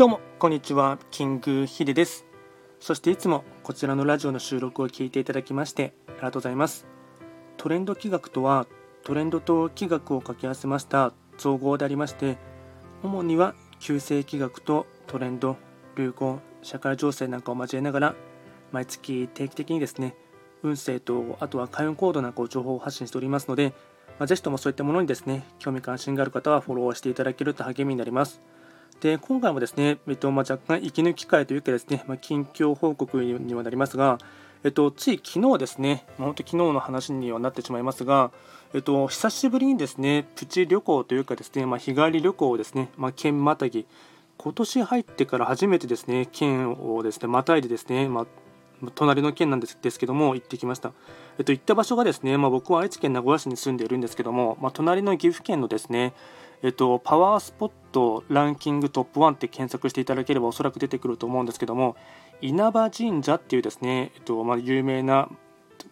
どうもこんにちはキングヒデです。そしていつもこちらのラジオの収録を聞いていただきましてありがとうございます。トレンド企画とはトレンドと企画を掛け合わせました造語でありまして主には旧世企画とトレンド流行社会情勢なんかを交えながら毎月定期的にですね運勢とあとは開運コードなんかを情報を発信しておりますので、まあ、ぜひともそういったものにですね興味関心がある方はフォローしていただけると励みになります。で今回もですね、えっとまあ、若干息抜き会というかですね、まあ、近況報告にはなりますが、えっと、つい昨日ですね、まあ、本当昨日の話にはなってしまいますが、えっと、久しぶりにですね、プチ旅行というかですね、まあ、日帰り旅行をですね、まあ、県またぎ、今年入ってから初めてですね、県をですね、またいでですね、まあ、隣の県なんですですけども行ってきました。えっと、行った場所がですね、まあ、僕は愛知県名古屋市に住んでいるんですけども、まあ、隣の岐阜県のですね、えっと、パワースポットランキングトップ1って検索していただければおそらく出てくると思うんですけども稲葉神社っていうですね、えっとまあ、有名な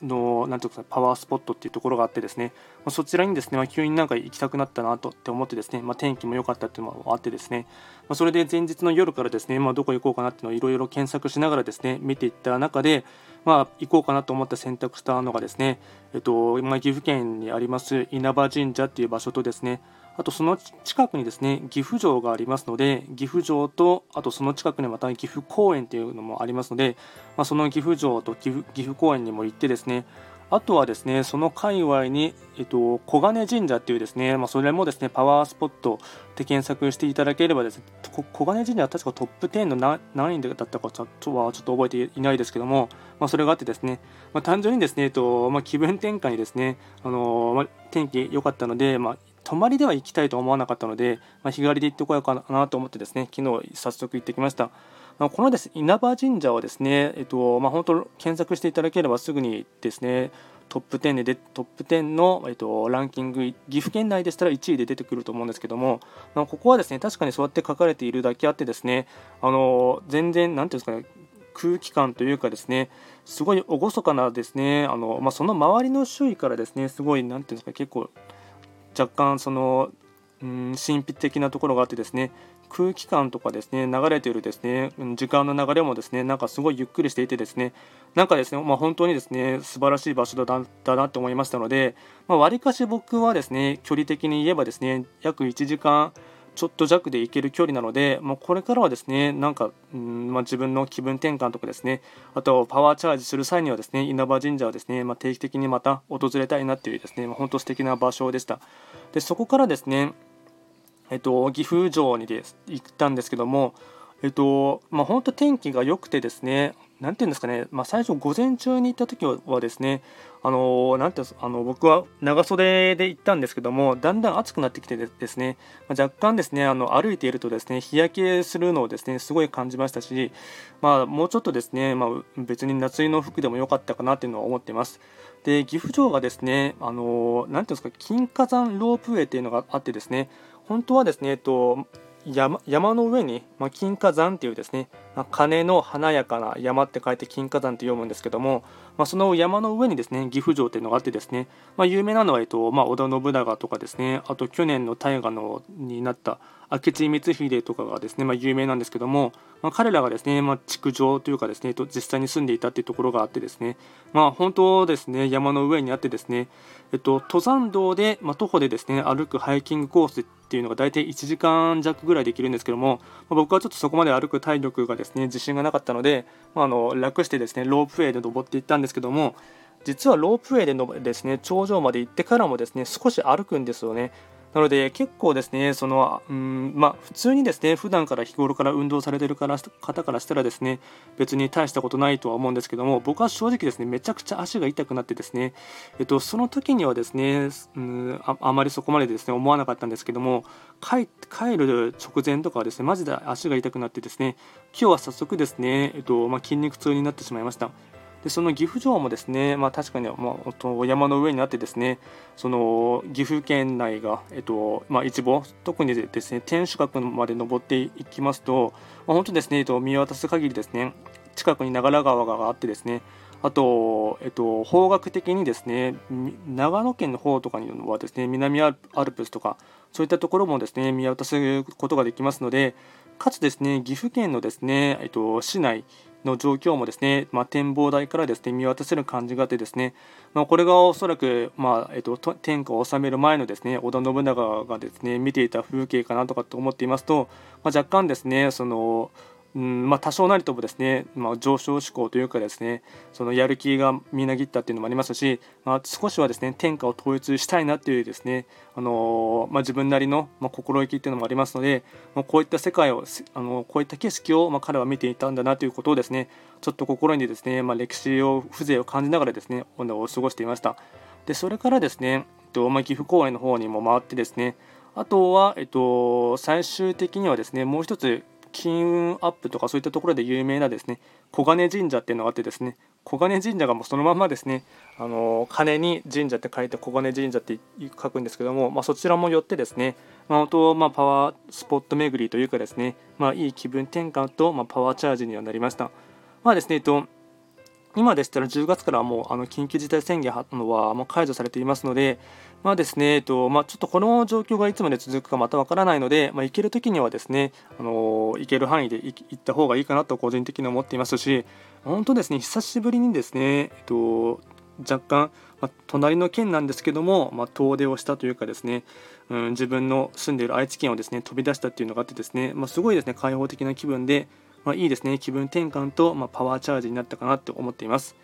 のなんていうかパワースポットっていうところがあってですね、まあ、そちらにですね、まあ、急になんか行きたくなったなとって思ってですね、まあ、天気も良かったっていうのもあってですね、まあそれで前日の夜からですね、まどこ行こうかなっていうのをいろいろ検索しながらですね見ていった中で、まあ、行こうかなと思って選択したのがですね、えっとま岐阜県にあります稲葉神社っていう場所とですねあとその近くにですね岐阜城がありますので岐阜城とあとその近くにまた岐阜公園というのもありますので、まあ、その岐阜城と岐阜公園にも行ってですねあとはですねその界隈に、えっと、小金神社っていうですね、まあ、それもですねパワースポットで検索していただければですね小金神社は確かトップ10の何位だったかちょっとはちょっと覚えていないですけども、まあ、それがあってですね、まあ、単純にですね、えっとまあ、気分転換にですね、あのまあ、天気良かったので、まあ、泊まりでは行きたいと思わなかったので、まあ、日帰りで行ってこようかなと思ってですね昨日早速行ってきました。このです稲葉神社はですね、えっとまあ、本当検索していただければすぐにですねトップ10でトップ10の、えっと、ランキング岐阜県内でしたら1位で出てくると思うんですけども、まあ、ここはですね確かにそうやって書かれているだけあってですねあの全然なんていうんですかね空気感というかですねすごい厳かなですねあの、まあ、その周りの周囲からですねすごいなんていうんですか結構若干その、うん、神秘的なところがあってですね空気感とかですね流れているですね時間の流れもですねなんかすごいゆっくりしていてですねなんかですね、まあ、本当にですね素晴らしい場所だだなと思いましたのでわり、まあ、かし僕はですね距離的に言えばですね約1時間ちょっと弱で行ける距離なので、まあ、これからはですねなんか、うんまあ、自分の気分転換とかですねあとパワーチャージする際にはですね稲葉神社をですね、まあ、定期的にまた訪れたいなっていうですね、まあ、本当素敵な場所でした。でそこからですねえっと、岐阜城にです行ったんですけども、えっとまあ、本当天気が良くてですねなんていうんですかね、まあ、最初午前中に行った時はですね、あのなんてあの僕は長袖で行ったんですけども、だんだん暑くなってきてですね、まあ、若干ですね、あの歩いているとですね、日焼けするのをですね、すごい感じましたし、まあ、もうちょっとですね、まあ、別に夏の服でも良かったかなというのは思っています。で、岐阜城がですね、あのなんていうんですか、金華山ロープウェイっていうのがあってですね、本当はですね、えっと、山山の上に、まあ、金華山っていうですね、まあ、鐘の華やかな山って書いて金華山って読むんですけども、まあ、その山の上にですね岐阜城っていうのがあってですね、まあ、有名なのは、えっとまあ、織田信長とかですねあと去年の大河のになった明智光秀とかがですね、まあ、有名なんですけども、まあ、彼らがですね、まあ、築城というかですね実際に住んでいたっていうところがあってですね、まあ、本当ですね山の上にあってですね、えっと、登山道で、まあ、徒歩でですね歩くハイキングコースっていうのが大体1時間弱ぐらいできるんですけども、まあ、僕はちょっとそこまで歩く体力がですね自信がなかったので、まあ、あの楽してですねロープウェイで登っていったんですけども実はロープウェイでのですね頂上まで行ってからもですね少し歩くんですよね。なので結構ですね、そのうんまあ、普通にですね普段から日頃から運動されている方からしたらですね別に大したことないとは思うんですけども僕は正直ですねめちゃくちゃ足が痛くなってですね、えっと、その時にはですねうんああまりそこまでですね思わなかったんですけども帰帰る直前とかはですねマジで足が痛くなってですね今日は早速ですね、えっとまあ、筋肉痛になってしまいました。でその岐阜城もですね、まあ、確かに、まあ、山の上にあってですねその岐阜県内が、えっとまあ、一望特にですね天守閣まで登っていきますと、まあ、本当ですね、えっと、見渡す限りですね近くに長良川があってですねあと、えっと、方角的にですね長野県の方とかにはですね南アルプスとかそういったところもですね見渡すことができますのでかつですね岐阜県のですね、えっと、市内の状況もですね、まあ、展望台からですね見渡せる感じがあってですね、まあ、これがおそらく、まあえっと、天下を治める前のですね織田信長がですね見ていた風景かなとかと思っていますと、まあ、若干ですねそのうんまあ、多少なりともですね、まあ、上昇志向というかですねそのやる気がみなぎったっていうのもありますし、まあ、少しはですね天下を統一したいなっていうですね、あのまあ、自分なりの、まあ、心意気っていうのもありますので、まあ、こういった世界をあのこういった景色を、まあ、彼は見ていたんだなということをですねちょっと心にですね、まあ、歴史を風情を感じながらですね過ごしていました。でそれからですね、えっとまあ、岐阜公園の方にも回ってですねあとは、えっと、最終的にはですねもう一つ金運アップとかそういったところで有名なですね小金神社っていうのがあってですね小金神社がもうそのままですねあの金に神社って書いて小金神社って書くんですけども、まあ、そちらもよってですね、まあ、本当、まあ、パワースポット巡りというかですね、まあ、いい気分転換と、まあ、パワーチャージにはなりました。まあですね、えっと今でしたら10月からもうあの緊急事態宣言はもう解除されていますので、まあですねえっとまあ、ちょっとこの状況がいつまで続くかまたわからないので、まあ、行けるときにはですね、あの行ける範囲で行った方がいいかなと個人的に思っていますし、本当ですね、久しぶりにですね、えっと、若干、まあ、隣の県なんですけども、まあ、遠出をしたというかですね、うん、自分の住んでいる愛知県をですね飛び出したっていうのがあってですね、まあ、すごいですね開放的な気分で、まあ、いいですね気分転換と、まあ、パワーチャージになったかなと思っています。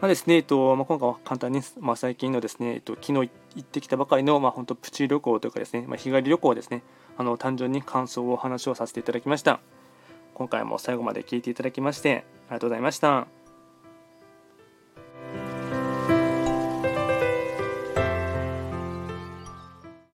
まあですねえっとまあ、今回は簡単に、まあ、最近のですね、えっと、昨日行ってきたばかりの、まあ、本当プチ旅行というかですね、まあ、日帰り旅行ですねあの単純に感想をお話をさせていただきました今回も最後まで聞いていただきましてありがとうございました。